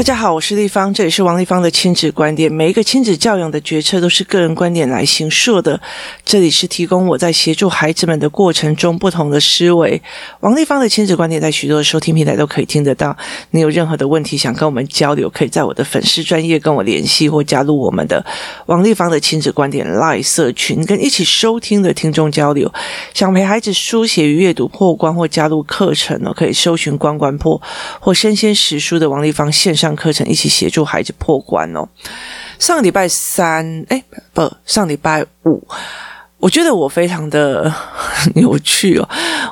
大家好，我是丽芳，这里是王丽芳的亲子观点。每一个亲子教养的决策都是个人观点来形塑的。这里是提供我在协助孩子们的过程中不同的思维。王丽芳的亲子观点在许多的收听平台都可以听得到。你有任何的问题想跟我们交流，可以在我的粉丝专业跟我联系，或加入我们的王丽芳的亲子观点 Live 社群，跟一起收听的听众交流。想陪孩子书写与阅读破关，或加入课程呢？可以搜寻“关关破”或“生鲜识书”的王丽芳线上。课程一起协助孩子破关哦。上礼拜三，哎，不，上礼拜五。我觉得我非常的 有趣哦，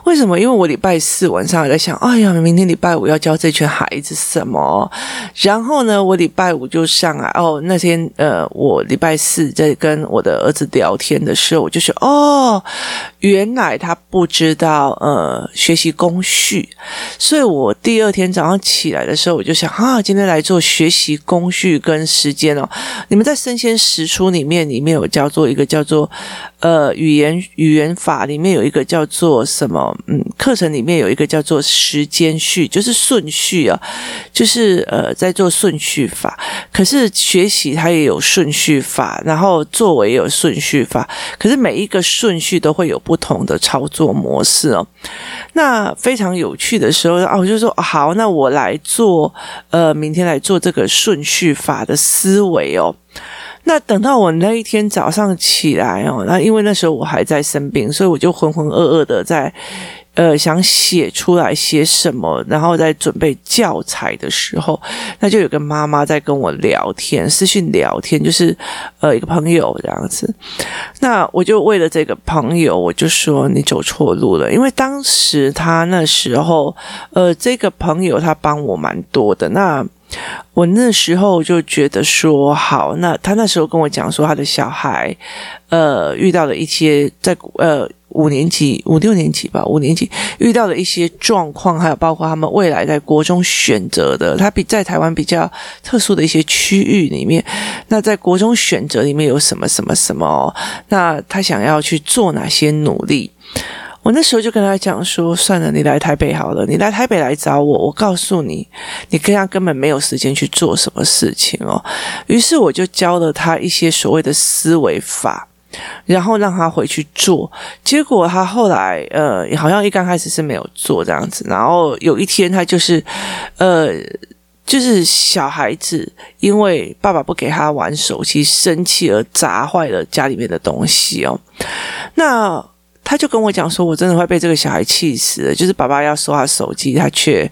为什么？因为我礼拜四晚上还在想，哎呀，明天礼拜五要教这群孩子什么？然后呢，我礼拜五就上来哦。那天呃，我礼拜四在跟我的儿子聊天的时候，我就说，哦，原来他不知道呃学习工序，所以我第二天早上起来的时候，我就想啊，今天来做学习工序跟时间哦。你们在生鲜时书里面里面有叫做一个叫做呃。语言语言法里面有一个叫做什么？嗯，课程里面有一个叫做时间序，就是顺序啊，就是呃，在做顺序法。可是学习它也有顺序法，然后作为也有顺序法。可是每一个顺序都会有不同的操作模式哦。那非常有趣的时候啊，我就说好，那我来做呃，明天来做这个顺序法的思维哦。那等到我那一天早上起来哦，那因为那时候我还在生病，所以我就浑浑噩噩的在，呃，想写出来写什么，然后在准备教材的时候，那就有个妈妈在跟我聊天，私讯聊天，就是呃一个朋友这样子。那我就为了这个朋友，我就说你走错路了，因为当时他那时候，呃，这个朋友他帮我蛮多的，那。我那时候就觉得说好，那他那时候跟我讲说他的小孩，呃，遇到了一些在呃五年级五六年级吧，五年级遇到的一些状况，还有包括他们未来在国中选择的，他比在台湾比较特殊的一些区域里面，那在国中选择里面有什么什么什么，那他想要去做哪些努力？我那时候就跟他讲说，算了，你来台北好了，你来台北来找我，我告诉你，你跟他根本没有时间去做什么事情哦。于是我就教了他一些所谓的思维法，然后让他回去做。结果他后来呃，好像一刚开始是没有做这样子，然后有一天他就是呃，就是小孩子因为爸爸不给他玩手机，生气而砸坏了家里面的东西哦。那他就跟我讲说，我真的会被这个小孩气死了。就是爸爸要收他手机，他却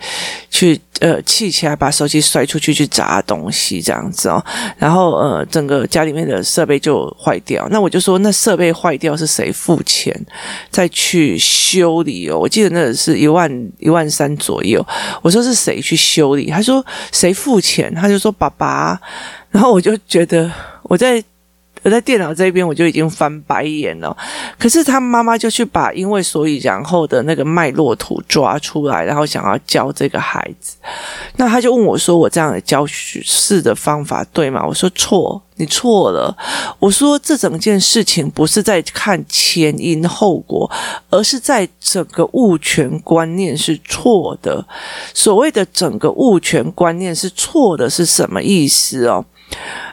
去呃气起来，把手机摔出去去砸东西这样子哦。然后呃，整个家里面的设备就坏掉。那我就说，那设备坏掉是谁付钱再去修理哦？我记得那是一万一万三左右。我说是谁去修理？他说谁付钱？他就说爸爸。然后我就觉得我在。我在电脑这边我就已经翻白眼了，可是他妈妈就去把因为所以然后的那个脉络图抓出来，然后想要教这个孩子。那他就问我说：“我这样的教式的方法对吗？”我说：“错，你错了。”我说：“这整件事情不是在看前因后果，而是在整个物权观念是错的。所谓的整个物权观念是错的，是什么意思哦？”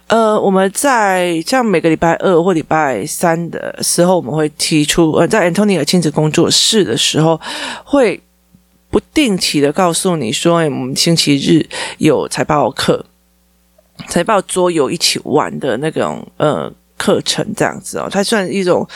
呃，我们在像每个礼拜二或礼拜三的时候，我们会提出呃，在 Antonia 亲子工作室的时候，会不定期的告诉你说，我们星期日有财报课、财报桌游一起玩的那种呃。课程这样子哦，它算一种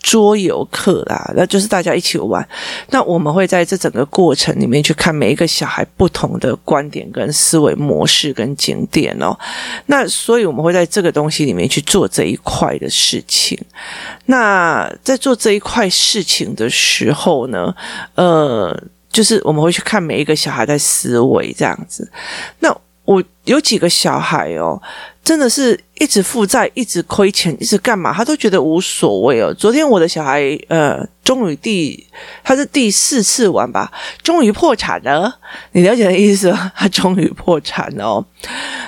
桌游课啦，那就是大家一起玩。那我们会在这整个过程里面去看每一个小孩不同的观点跟思维模式跟景点哦。那所以我们会在这个东西里面去做这一块的事情。那在做这一块事情的时候呢，呃，就是我们会去看每一个小孩在思维这样子。那我有几个小孩哦。真的是一直负债，一直亏钱，一直干嘛？他都觉得无所谓哦。昨天我的小孩，呃，终于第他是第四次玩吧，终于破产了。你了解的意思？他终于破产了哦。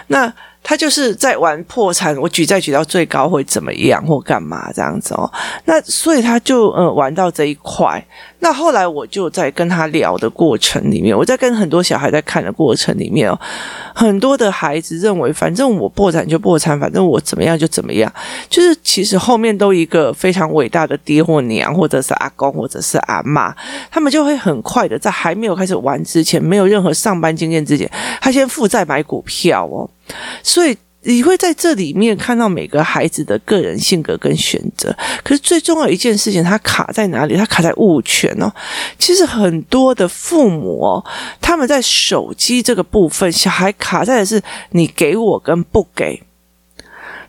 那他就是在玩破产，我举债举到最高会怎么样或干嘛这样子哦。那所以他就呃玩到这一块，那后来我就在跟他聊的过程里面，我在跟很多小孩在看的过程里面哦，很多的孩子认为，反正我破产就破产，反正我怎么样就怎么样，就是其实后面都一个非常伟大的爹或娘，或者是阿公，或者是阿妈，他们就会很快的在还没有开始玩之前，没有任何上班经验之前，他先负债买股票哦，所以。你会在这里面看到每个孩子的个人性格跟选择，可是最重要一件事情，它卡在哪里？它卡在物权哦。其实很多的父母哦，他们在手机这个部分，小孩卡在的是你给我跟不给。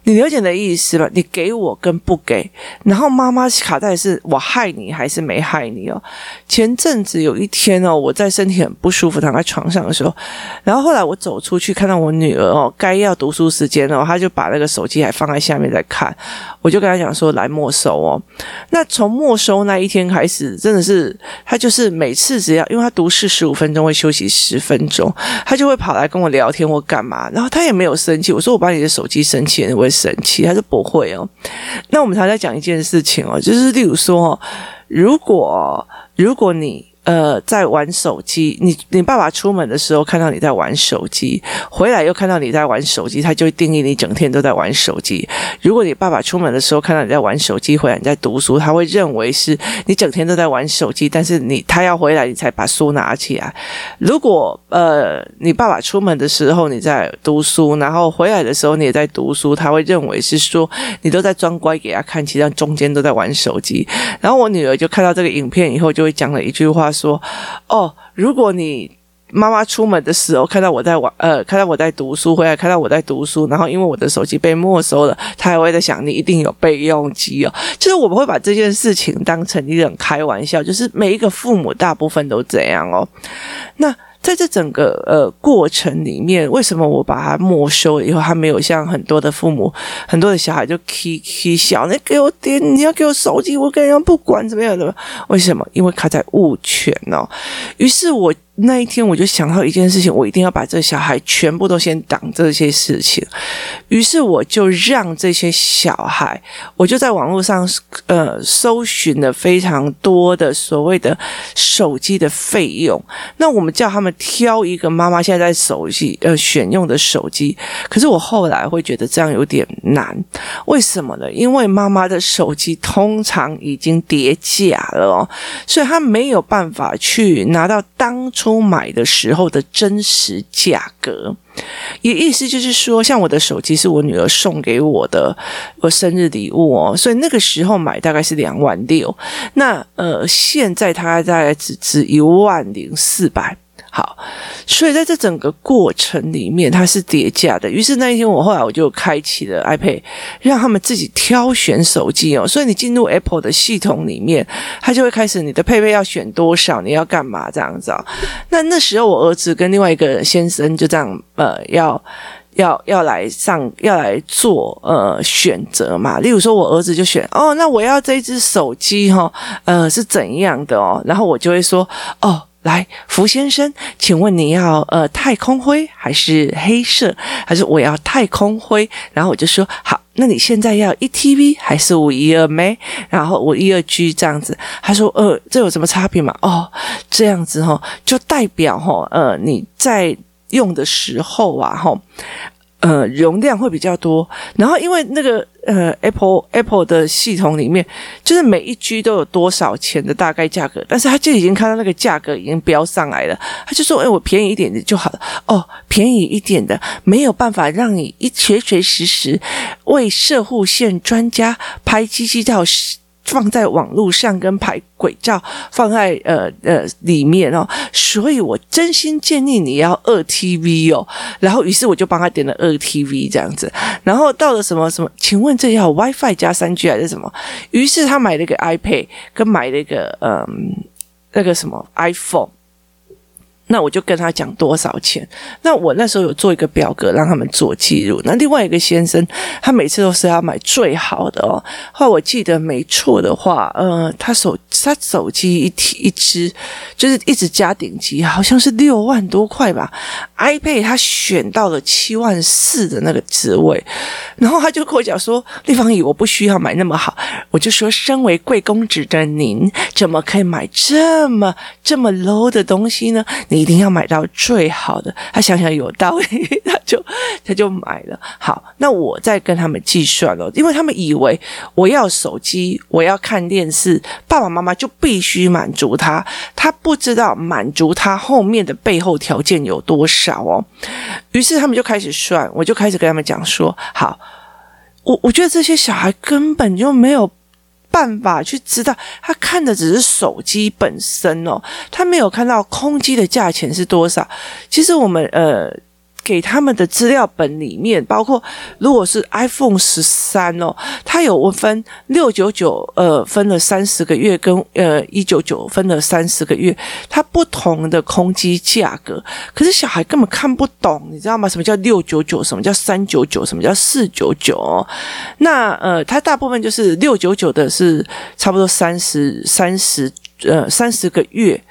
你了解的意思吧？你给我跟不给，然后妈妈卡在是我害你还是没害你哦。前阵子有一天哦，我在身体很不舒服躺在床上的时候，然后后来我走出去看到我女儿哦，该要读书时间哦，她就把那个手机还放在下面在看，我就跟她讲说来没收哦。那从没收那一天开始，真的是她就是每次只要因为她读四十五分钟会休息十分钟，她就会跑来跟我聊天或干嘛，然后她也没有生气。我说我把你的手机生气了，我。神奇他说不会哦？那我们常在讲一件事情哦，就是例如说，如果如果你。呃，在玩手机，你你爸爸出门的时候看到你在玩手机，回来又看到你在玩手机，他就会定义你整天都在玩手机。如果你爸爸出门的时候看到你在玩手机，回来你在读书，他会认为是你整天都在玩手机，但是你他要回来你才把书拿起来。如果呃你爸爸出门的时候你在读书，然后回来的时候你也在读书，他会认为是说你都在装乖给他看，其实中间都在玩手机。然后我女儿就看到这个影片以后，就会讲了一句话。说哦，如果你妈妈出门的时候看到我在玩，呃，看到我在读书，回来看到我在读书，然后因为我的手机被没收了，他还会在想你一定有备用机哦。就是我们会把这件事情当成一种开玩笑，就是每一个父母大部分都这样哦。那。在这整个呃过程里面，为什么我把它没收了以后，他没有像很多的父母、很多的小孩就起起笑，那给我点，你要给我手机，我跟人家不管怎么样的？为什么？因为他在物权哦。于是我。那一天我就想到一件事情，我一定要把这小孩全部都先挡这些事情。于是我就让这些小孩，我就在网络上呃搜寻了非常多的所谓的手机的费用。那我们叫他们挑一个妈妈现在在手机呃选用的手机。可是我后来会觉得这样有点难，为什么呢？因为妈妈的手机通常已经跌价了哦，所以他没有办法去拿到当初。都买的时候的真实价格，也意思就是说，像我的手机是我女儿送给我的我生日礼物哦，所以那个时候买大概是两万六，那呃现在它大概只值一万零四百。好，所以在这整个过程里面，它是叠加的。于是那一天，我后来我就开启了 iPad，让他们自己挑选手机哦。所以你进入 Apple 的系统里面，它就会开始你的配备要选多少，你要干嘛这样子哦。那那时候我儿子跟另外一个先生就这样呃，要要要来上要来做呃选择嘛。例如说，我儿子就选哦，那我要这一支手机哈，呃是怎样的哦？然后我就会说哦。来，福先生，请问你要呃太空灰还是黑色？还是我要太空灰？然后我就说好，那你现在要一 T V 还是五一二 M？然后我一二 G 这样子。他说呃，这有什么差别吗？哦，这样子哈、哦，就代表哈、哦、呃你在用的时候啊哈。呃，容量会比较多，然后因为那个呃，Apple Apple 的系统里面，就是每一 G 都有多少钱的大概价格，但是他就已经看到那个价格已经标上来了，他就说：“哎，我便宜一点的就好了。”哦，便宜一点的没有办法让你一随随时时为摄护腺专家拍机器照。放在网络上跟拍鬼照放在呃呃里面哦，所以我真心建议你要二 TV 哦。然后于是我就帮他点了二 TV 这样子，然后到了什么什么，请问这要 WiFi 加三 G 还是什么？于是他买了一个 iPad，跟买了一个嗯那个什么 iPhone。那我就跟他讲多少钱。那我那时候有做一个表格让他们做记录。那另外一个先生，他每次都是要买最好的哦。后我记得没错的话，呃，他手他手机一提一支就是一直加顶级，好像是六万多块吧。iPad 他选到了七万四的那个职位，然后他就跟我讲说：“丽芳姨，我不需要买那么好。”我就说：“身为贵公子的您，怎么可以买这么这么 low 的东西呢？你一定要买到最好的。”他想想有道理，他就他就买了。好，那我再跟他们计算了，因为他们以为我要手机，我要看电视，爸爸妈妈就必须满足他。他不知道满足他后面的背后条件有多少哦。于是他们就开始算，我就开始跟他们讲说：“好，我我觉得这些小孩根本就没有办法去知道，他看的只是手机本身哦，他没有看到空机的价钱是多少。其实我们呃。”给他们的资料本里面，包括如果是 iPhone 十三哦，它有分六九九，呃，分了三十个月，跟呃一九九分了三十个月，它不同的空机价格。可是小孩根本看不懂，你知道吗？什么叫六九九？什么叫三九九？什么叫四九九？那呃，它大部分就是六九九的是差不多三十三十呃三十个月。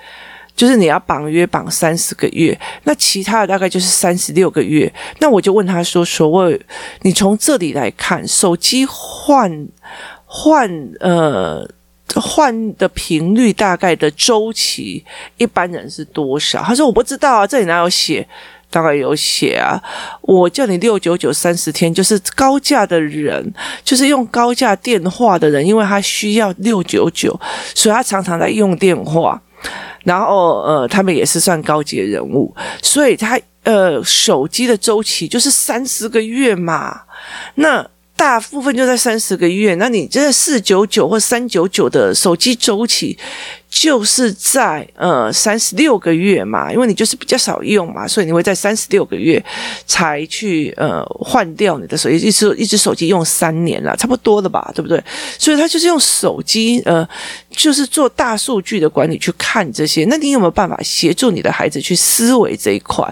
就是你要绑约绑三十个月，那其他的大概就是三十六个月。那我就问他说：“所谓你从这里来看，手机换换呃换的频率大概的周期，一般人是多少？”他说：“我不知道啊，这里哪有写？当然有写啊。我叫你六九九三十天，就是高价的人，就是用高价电话的人，因为他需要六九九，所以他常常在用电话。”然后呃，他们也是算高级的人物，所以他呃，手机的周期就是三十个月嘛，那大部分就在三十个月，那你这四九九或三九九的手机周期。就是在呃三十六个月嘛，因为你就是比较少用嘛，所以你会在三十六个月才去呃换掉你的手机，一只一只手机用三年了，差不多的吧，对不对？所以他就是用手机呃，就是做大数据的管理去看这些。那你有没有办法协助你的孩子去思维这一块？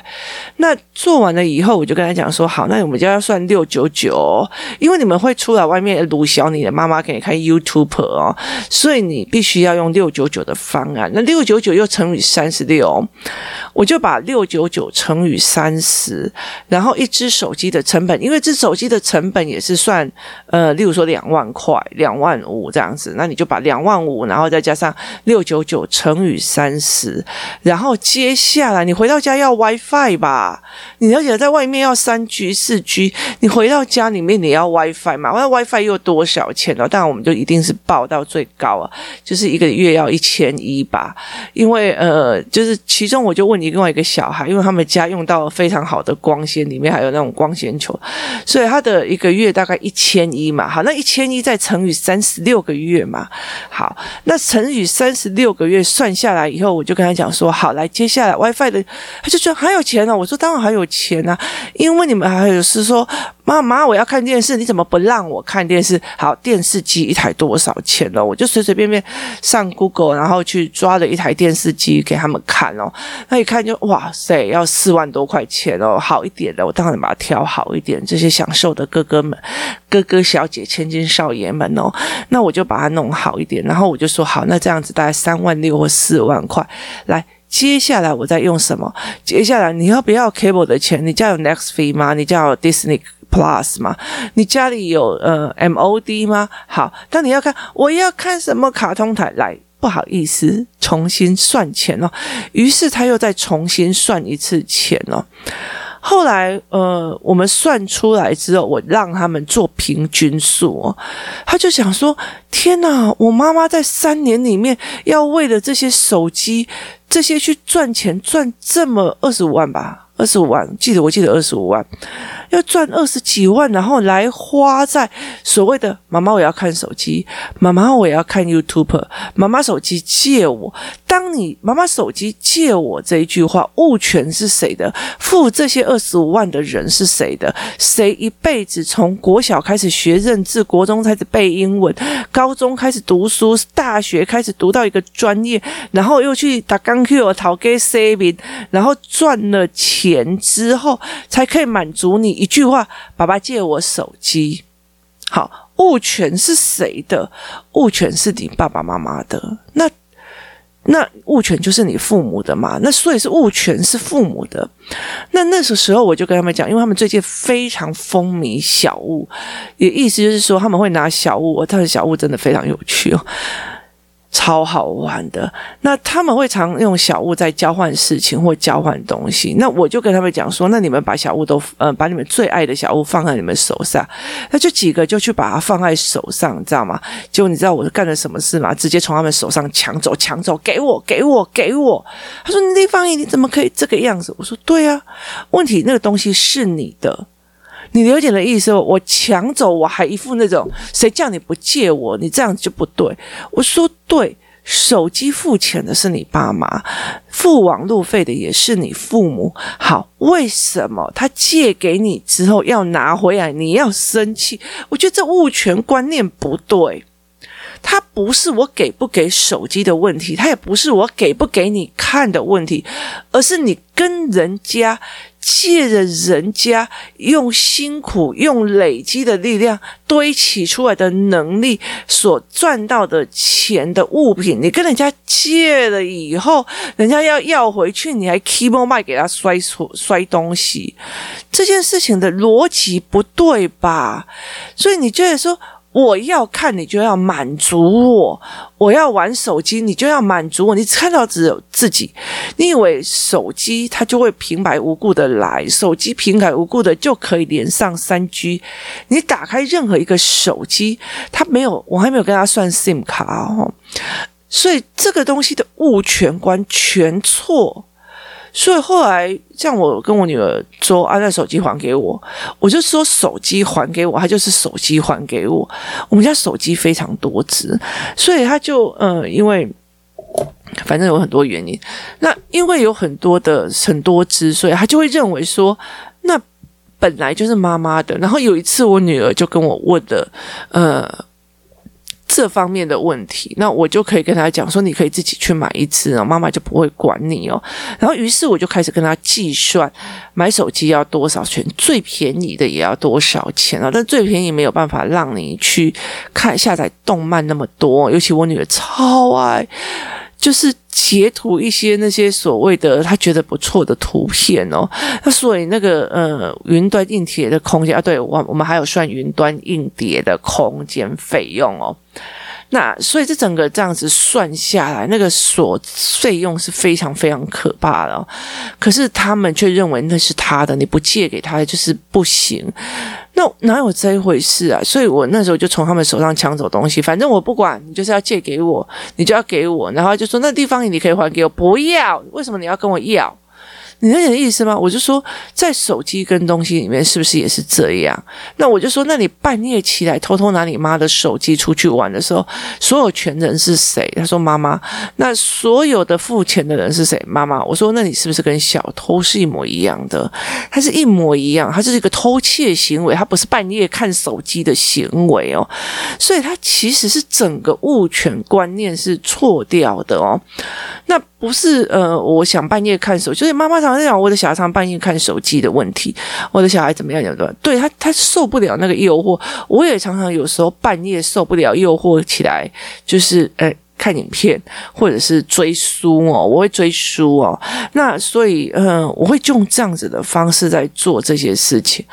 那做完了以后，我就跟他讲说，好，那我们就要算六九九，因为你们会出来外面鲁小你的妈妈给你看 YouTube 哦，所以你必须要用六九九的。方案，那六九九又乘以三十六，我就把六九九乘以三十，然后一支手机的成本，因为这手机的成本也是算，呃，例如说两万块、两万五这样子，那你就把两万五，然后再加上六九九乘以三十，然后接下来你回到家要 WiFi 吧，你了解在外面要三 G、四 G，你回到家里面你要 WiFi 嘛？那 WiFi 又多少钱呢？当然我们就一定是报到最高啊，就是一个月要一千。千一吧，因为呃，就是其中我就问你另外一个小孩，因为他们家用到非常好的光纤，里面还有那种光纤球，所以他的一个月大概一千一嘛。好，那一千一再乘以三十六个月嘛。好，那乘以三十六个月算下来以后，我就跟他讲说，好，来接下来 WiFi 的，他就说还有钱呢、啊。我说当然还有钱啊，因为你们还有是说。妈妈，我要看电视，你怎么不让我看电视？好，电视机一台多少钱呢？我就随随便便上 Google，然后去抓了一台电视机给他们看哦。那一看就哇塞，要四万多块钱哦，好一点的，我当然把它挑好一点。这些享受的哥哥们、哥哥小姐、千金少爷们哦，那我就把它弄好一点。然后我就说好，那这样子大概三万六或四万块来。接下来我再用什么？接下来你要不要 cable 的钱？你家有 Next Fee 吗？你家有 Disney Plus 吗？你家里有呃 MOD 吗？好，但你要看，我要看什么卡通台？来，不好意思，重新算钱哦。于是他又再重新算一次钱哦。后来呃，我们算出来之后，我让他们做平均数哦。他就想说：天哪，我妈妈在三年里面要为了这些手机。这些去赚钱赚这么二十五万吧，二十五万，记得我记得二十五万，要赚二十几万，然后来花在所谓的妈妈我要看手机，妈妈我要看 YouTube，妈妈手机借我。当你妈妈手机借我这一句话，物权是谁的？付这些二十五万的人是谁的？谁一辈子从国小开始学认字，国中开始背英文，高中开始读书，大学开始读到一个专业，然后又去打钢 Q 讨给 saving，然后赚了钱之后，才可以满足你一句话：爸爸借我手机。好，物权是谁的？物权是你爸爸妈妈的。那。那物权就是你父母的嘛？那所以是物权是父母的。那那时候我就跟他们讲，因为他们最近非常风靡小物，也意思就是说他们会拿小物，我他的小物真的非常有趣哦。超好玩的，那他们会常用小物在交换事情或交换东西。那我就跟他们讲说，那你们把小物都，呃，把你们最爱的小物放在你们手上。那就几个就去把它放在手上，你知道吗？结果你知道我干了什么事吗？直接从他们手上抢走，抢走，给我，给我，给我。他说：“你芳仪，你怎么可以这个样子？”我说：“对啊，问题那个东西是你的。”你了解的意思，我抢走，我还一副那种谁叫你不借我，你这样就不对。我说对，手机付钱的是你爸妈，付网路费的也是你父母。好，为什么他借给你之后要拿回来，你要生气？我觉得这物权观念不对。他不是我给不给手机的问题，他也不是我给不给你看的问题，而是你跟人家。借着人家用辛苦、用累积的力量堆起出来的能力所赚到的钱的物品，你跟人家借了以后，人家要要回去，你还 keep on 卖给他摔摔摔东西，这件事情的逻辑不对吧？所以你觉得说。我要看你就要满足我，我要玩手机你就要满足我，你看到只有自己，你以为手机它就会平白无故的来，手机平白无故的就可以连上三 G，你打开任何一个手机，它没有，我还没有跟他算 SIM 卡哦，所以这个东西的物权观全错。所以后来，像我跟我女儿说：“啊，那手机还给我。”我就说：“手机还给我。”她就是手机还给我。我们家手机非常多支，所以他就呃，因为反正有很多原因。那因为有很多的很多支，所以他就会认为说，那本来就是妈妈的。然后有一次，我女儿就跟我问的，呃。这方面的问题，那我就可以跟他讲说，你可以自己去买一支哦，妈妈就不会管你哦。然后，于是我就开始跟他计算买手机要多少钱，最便宜的也要多少钱啊？但最便宜没有办法让你去看下载动漫那么多，尤其我女儿超爱。就是截图一些那些所谓的他觉得不错的图片哦，那所以那个呃云端硬碟的空间啊，对，我我们还有算云端硬碟的空间费用哦。那所以这整个这样子算下来，那个所费用是非常非常可怕的哦。可是他们却认为那是他的，你不借给他就是不行。那哪有这一回事啊？所以我那时候就从他们手上抢走东西，反正我不管，你就是要借给我，你就要给我，然后就说那地方你可以还给我，不要，为什么你要跟我要？你有点意思吗？我就说，在手机跟东西里面是不是也是这样？那我就说，那你半夜起来偷偷拿你妈的手机出去玩的时候，所有权人是谁？他说妈妈。那所有的付钱的人是谁？妈妈。我说，那你是不是跟小偷是一模一样的？他是一模一样，他是一个偷窃行为，他不是半夜看手机的行为哦。所以，他其实是整个物权观念是错掉的哦。那不是呃，我想半夜看手机，所以妈妈常常讲我的小孩常半夜看手机的问题，我的小孩怎么样？怎么样？对他，他受不了那个诱惑。我也常常有时候半夜受不了诱惑起来，就是呃看影片或者是追书哦，我会追书哦。那所以嗯，我会用这样子的方式在做这些事情。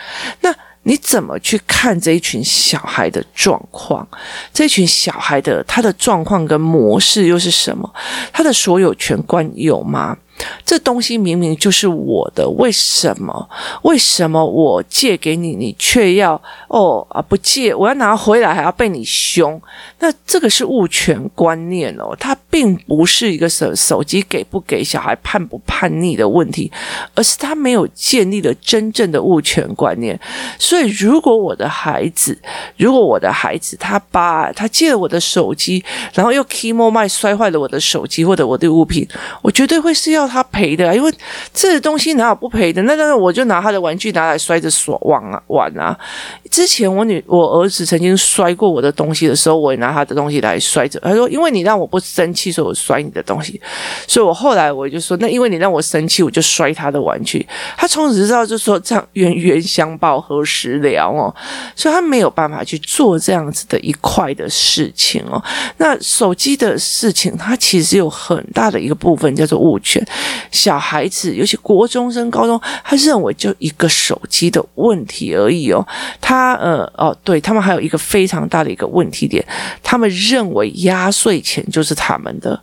那。你怎么去看这一群小孩的状况？这一群小孩的他的状况跟模式又是什么？他的所有权观有吗？这东西明明就是我的，为什么？为什么我借给你，你却要哦啊不借？我要拿回来还要被你凶？那这个是物权观念哦，它并不是一个手手机给不给小孩叛不叛逆的问题，而是他没有建立了真正的物权观念。所以，如果我的孩子，如果我的孩子他把他借了我的手机，然后又 key more 麦摔坏了我的手机或者我的物品，我绝对会是要他赔的，因为这东西哪有不赔的？那那我就拿他的玩具拿来摔着耍玩啊玩啊！之前我女我儿子曾经摔过我的东西的时候，我也拿他的东西来摔着。他说：“因为你让我不生气，所以我摔你的东西。”所以，我后来我就说：“那因为你让我生气，我就摔他的玩具。”他从此知道，就说这样冤冤相报何时了哦。所以他没有办法去做这样子的一块的事情哦。那手机的事情，它其实有很大的一个部分叫做物权。小孩子，尤其国中生、高中，他认为就一个手机的问题而已哦。他呃哦，对，他们还有一个非常大的一个问题点，他们认为压岁钱就是他们的。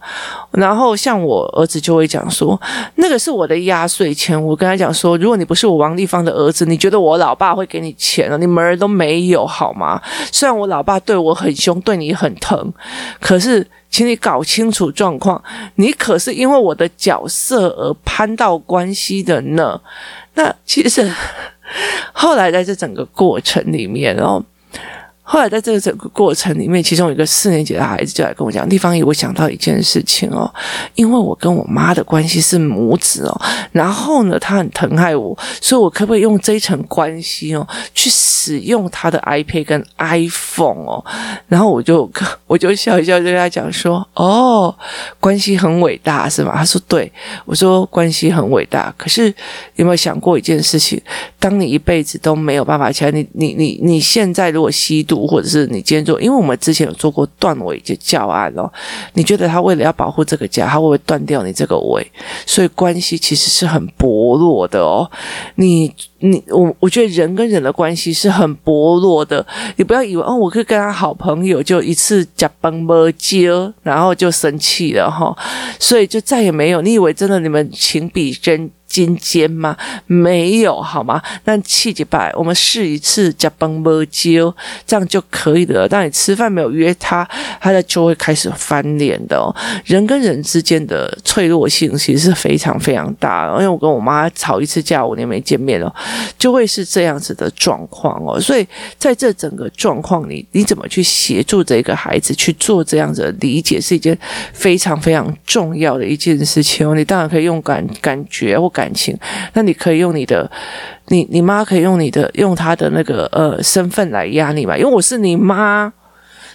然后像我儿子就会讲说，那个是我的压岁钱。我跟他讲说，如果你不是我王丽芳的儿子，你觉得我老爸会给你钱了？你门儿都没有好吗？虽然我老爸对我很凶，对你很疼，可是。请你搞清楚状况，你可是因为我的角色而攀到关系的呢。那其实 后来在这整个过程里面，然后。后来在这个整个过程里面，其中有一个四年级的孩子就来跟我讲：“丽芳姨，我想到一件事情哦，因为我跟我妈的关系是母子哦，然后呢，她很疼爱我，所以我可不可以用这一层关系哦，去使用她的 iPad 跟 iPhone 哦？”然后我就 我就笑一笑，就跟他讲说：“哦，关系很伟大是吗？”他说：“对。”我说：“关系很伟大，可是有没有想过一件事情？当你一辈子都没有办法起来，你你你你现在如果吸毒。”或者是你今天做，因为我们之前有做过断尾的教案哦，你觉得他为了要保护这个家，他会不会断掉你这个尾？所以关系其实是很薄弱的哦。你你我我觉得人跟人的关系是很薄弱的，你不要以为哦，我可以跟他好朋友就一次假崩不接，然后就生气了哈、哦，所以就再也没有。你以为真的你们情比真？金尖吗？没有，好吗？那气几百，我们试一次，加崩不揪，这样就可以了。当你吃饭没有约他，他的就会开始翻脸的哦。人跟人之间的脆弱性其实是非常非常大的。因为我跟我妈吵一次架，五年没见面了，就会是这样子的状况哦。所以在这整个状况里，你怎么去协助这个孩子去做这样子的理解，是一件非常非常重要的一件事情哦。你当然可以用感感觉或。感情，那你可以用你的，你你妈可以用你的，用她的那个呃身份来压你吧，因为我是你妈。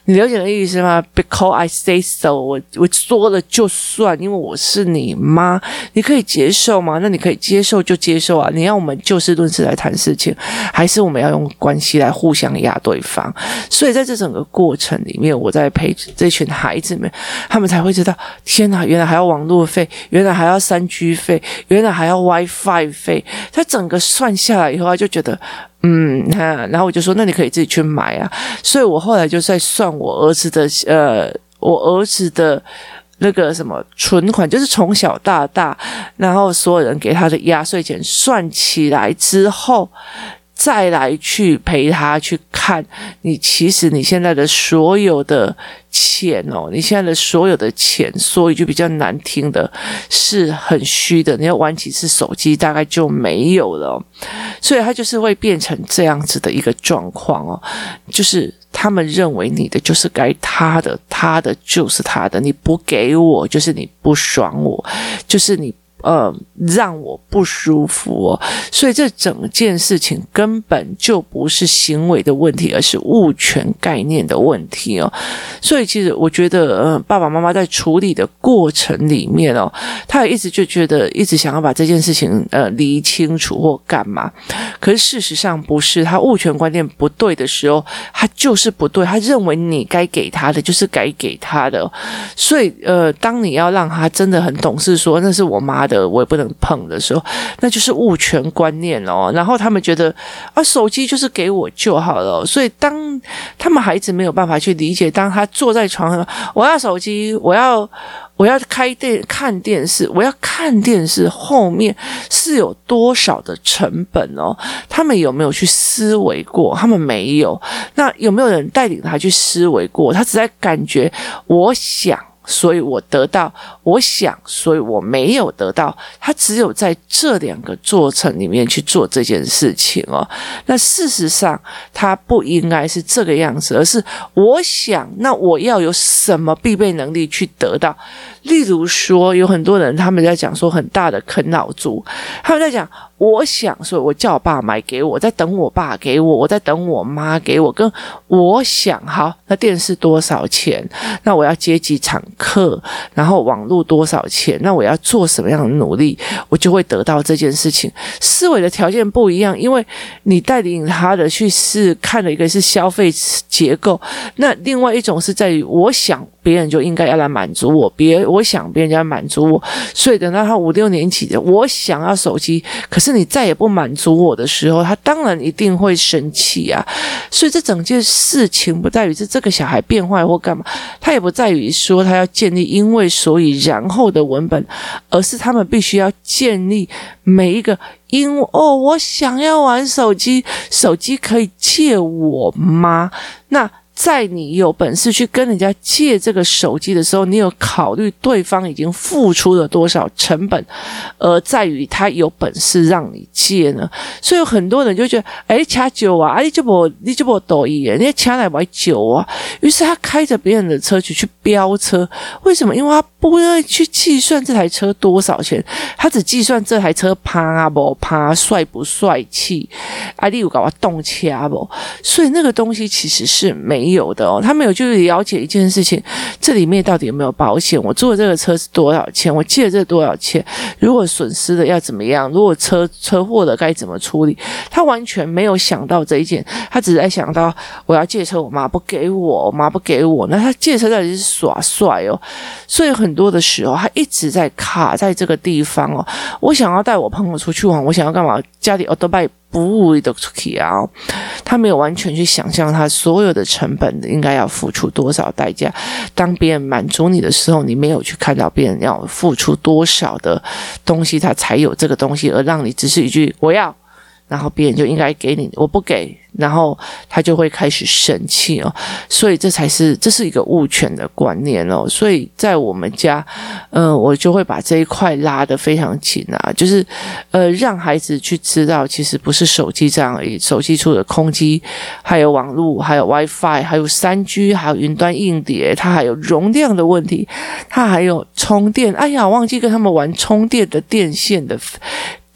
你了解的意思吗？Because I say so，我我说了就算，因为我是你妈，你可以接受吗？那你可以接受就接受啊！你要我们就事论事来谈事情，还是我们要用关系来互相压对方？所以在这整个过程里面，我在陪这群孩子们，他们才会知道：天哪，原来还要网络费，原来还要三 G 费，原来还要 WiFi 费。他整个算下来以后，他就觉得。嗯，那然后我就说，那你可以自己去买啊。所以我后来就在算我儿子的，呃，我儿子的那个什么存款，就是从小到大，然后所有人给他的压岁钱算起来之后。再来去陪他去看你，其实你现在的所有的钱哦，你现在的所有的钱，说一句比较难听的，是很虚的。你要玩几次手机，大概就没有了。所以他就是会变成这样子的一个状况哦，就是他们认为你的就是该他的，他的就是他的，你不给我就是你不爽我，就是你。呃，让我不舒服哦，所以这整件事情根本就不是行为的问题，而是物权概念的问题哦。所以其实我觉得，呃，爸爸妈妈在处理的过程里面哦，他也一直就觉得一直想要把这件事情呃理清楚或干嘛，可是事实上不是，他物权观念不对的时候，他就是不对，他认为你该给他的就是该给他的，所以呃，当你要让他真的很懂事说，那是我妈的。我也不能碰的时候，那就是物权观念哦。然后他们觉得啊，手机就是给我就好了。所以当他们孩子没有办法去理解，当他坐在床上，我要手机，我要我要开电看电视，我要看电视后面是有多少的成本哦？他们有没有去思维过？他们没有。那有没有人带领他去思维过？他只在感觉，我想。所以我得到，我想，所以我没有得到。他只有在这两个过程里面去做这件事情哦。那事实上，他不应该是这个样子，而是我想，那我要有什么必备能力去得到？例如说，有很多人他们在讲说很大的啃老族，他们在讲。我想说，我叫我爸买给我，在等我爸给我，我在等我妈给我。跟我想，好，那电视多少钱？那我要接几场课？然后网络多少钱？那我要做什么样的努力，我就会得到这件事情。思维的条件不一样，因为你带领他的去试看的一个是消费结构，那另外一种是在于我想。别人就应该要来满足我，别我想别人家满足我，所以等到他五六年级的，我想要手机，可是你再也不满足我的时候，他当然一定会生气啊。所以这整件事情不在于是这个小孩变坏或干嘛，他也不在于说他要建立因为所以然后的文本，而是他们必须要建立每一个因哦，我想要玩手机，手机可以借我吗？那。在你有本事去跟人家借这个手机的时候，你有考虑对方已经付出了多少成本，而在于他有本事让你借呢？所以有很多人就觉得，哎，掐酒啊，哎，就不，你就不抖音，人家掐来买酒啊。于是他开着别人的车去去飙车，为什么？因为他不会去计算这台车多少钱，他只计算这台车趴不趴，帅不帅气，啊，你有搞我动掐不？所以那个东西其实是没。没有的哦，他没有就是了解一件事情，这里面到底有没有保险？我坐这个车是多少钱？我借这多少钱？如果损失的要怎么样？如果车车祸了该怎么处理？他完全没有想到这一件，他只是在想到我要借车，我妈不给我，我妈不给我，那他借车到底是耍帅哦？所以很多的时候，他一直在卡在这个地方哦。我想要带我朋友出去玩，我想要干嘛？家里哦都拜。不会的出去啊！他没有完全去想象他所有的成本应该要付出多少代价。当别人满足你的时候，你没有去看到别人要付出多少的东西，他才有这个东西，而让你只是一句“我要”。然后别人就应该给你，我不给，然后他就会开始生气哦。所以这才是这是一个物权的观念哦。所以在我们家，嗯、呃，我就会把这一块拉得非常紧啊，就是呃，让孩子去知道，其实不是手机这样而已。手机除了空机，还有网络，还有 WiFi，还有三 G，还有云端硬碟，它还有容量的问题，它还有充电。哎呀，忘记跟他们玩充电的电线的。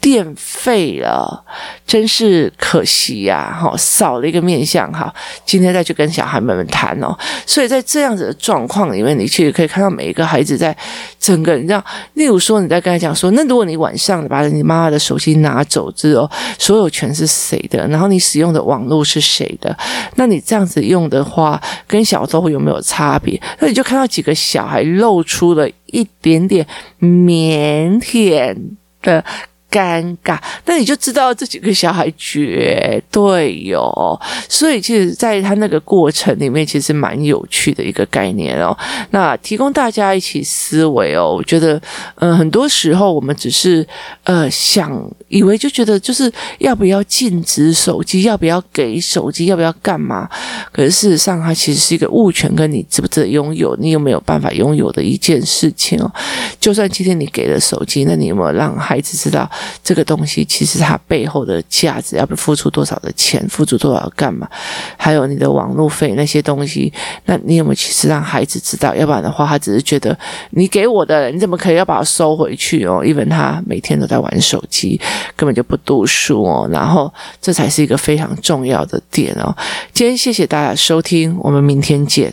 电费了，真是可惜呀！哈，少了一个面向哈。今天再去跟小孩们们谈哦。所以在这样子的状况里面，你其实可以看到每一个孩子在整个，你知道，例如说你在跟他讲说，那如果你晚上把你妈妈的手机拿走之后，所有权是谁的？然后你使用的网络是谁的？那你这样子用的话，跟小时候有没有差别？那你就看到几个小孩露出了一点点腼腆的。尴尬，那你就知道这几个小孩绝对有，所以其实在他那个过程里面，其实蛮有趣的一个概念哦。那提供大家一起思维哦，我觉得，嗯、很多时候我们只是呃想以为就觉得就是要不要禁止手机，要不要给手机，要不要干嘛？可是事实上，它其实是一个物权，跟你值不值得拥有，你有没有办法拥有的一件事情哦。就算今天你给了手机，那你有没有让孩子知道？这个东西其实它背后的价值，要不付出多少的钱，付出多少干嘛？还有你的网络费那些东西，那你有没有其实让孩子知道？要不然的话，他只是觉得你给我的，你怎么可以要把它收回去哦？因为他每天都在玩手机，根本就不读书哦。然后这才是一个非常重要的点哦。今天谢谢大家收听，我们明天见。